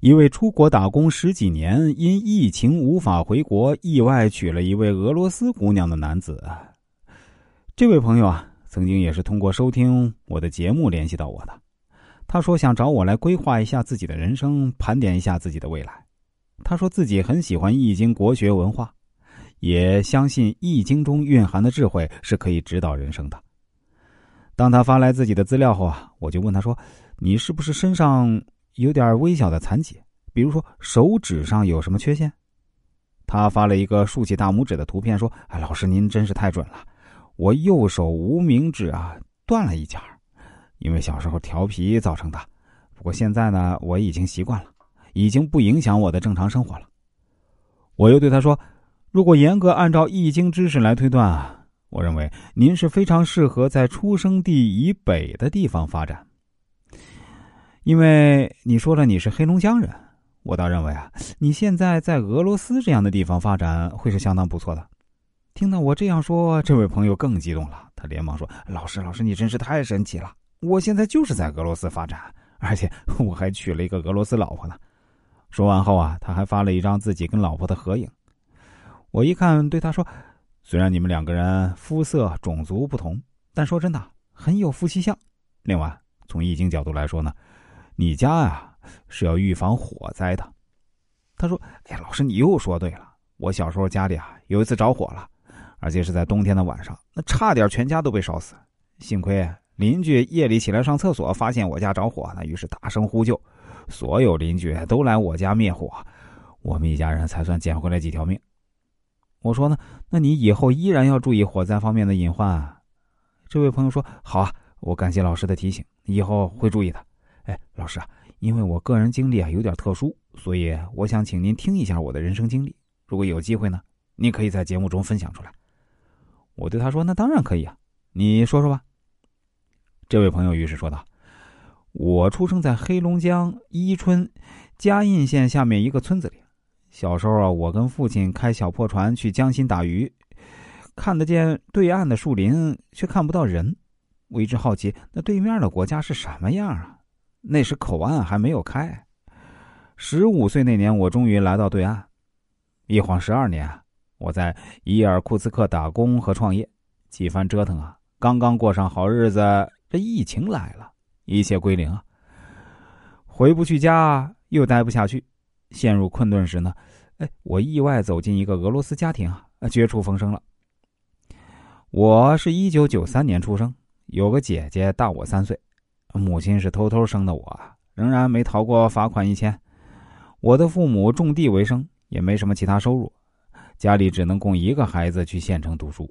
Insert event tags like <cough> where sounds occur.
一位出国打工十几年，因疫情无法回国，意外娶了一位俄罗斯姑娘的男子。这位朋友啊，曾经也是通过收听我的节目联系到我的。他说想找我来规划一下自己的人生，盘点一下自己的未来。他说自己很喜欢《易经》国学文化，也相信《易经》中蕴含的智慧是可以指导人生的。当他发来自己的资料后啊，我就问他说：“你是不是身上？”有点微小的残疾，比如说手指上有什么缺陷？他发了一个竖起大拇指的图片，说：“哎，老师您真是太准了，我右手无名指啊断了一截儿，因为小时候调皮造成的。不过现在呢，我已经习惯了，已经不影响我的正常生活了。”我又对他说：“如果严格按照易经知识来推断啊，我认为您是非常适合在出生地以北的地方发展。”因为你说了你是黑龙江人，我倒认为啊，你现在在俄罗斯这样的地方发展会是相当不错的。听到我这样说，这位朋友更激动了，他连忙说：“老师，老师，你真是太神奇了！我现在就是在俄罗斯发展，而且 <laughs> 我还娶了一个俄罗斯老婆呢。”说完后啊，他还发了一张自己跟老婆的合影。我一看，对他说：“虽然你们两个人肤色、种族不同，但说真的，很有夫妻相。另外，从易经角度来说呢。”你家呀是要预防火灾的，他说：“哎呀，老师，你又说对了。我小时候家里啊有一次着火了，而且是在冬天的晚上，那差点全家都被烧死。幸亏邻居夜里起来上厕所，发现我家着火，那于是大声呼救，所有邻居都来我家灭火，我们一家人才算捡回来几条命。”我说呢，那你以后依然要注意火灾方面的隐患。这位朋友说：“好啊，我感谢老师的提醒，以后会注意的。”哎，老师啊，因为我个人经历啊有点特殊，所以我想请您听一下我的人生经历。如果有机会呢，您可以在节目中分享出来。我对他说：“那当然可以啊，你说说吧。”这位朋友于是说道：“我出生在黑龙江伊春嘉印县下面一个村子里。小时候啊，我跟父亲开小破船去江心打鱼，看得见对岸的树林，却看不到人。我一直好奇，那对面的国家是什么样啊？”那时口岸还没有开，十五岁那年，我终于来到对岸。一晃十二年，我在伊尔库茨克打工和创业，几番折腾啊，刚刚过上好日子，这疫情来了，一切归零啊。回不去家，又待不下去，陷入困顿时呢，哎，我意外走进一个俄罗斯家庭啊，绝处逢生了。我是一九九三年出生，有个姐姐大我三岁。母亲是偷偷生的，我仍然没逃过罚款一千。我的父母种地为生，也没什么其他收入，家里只能供一个孩子去县城读书。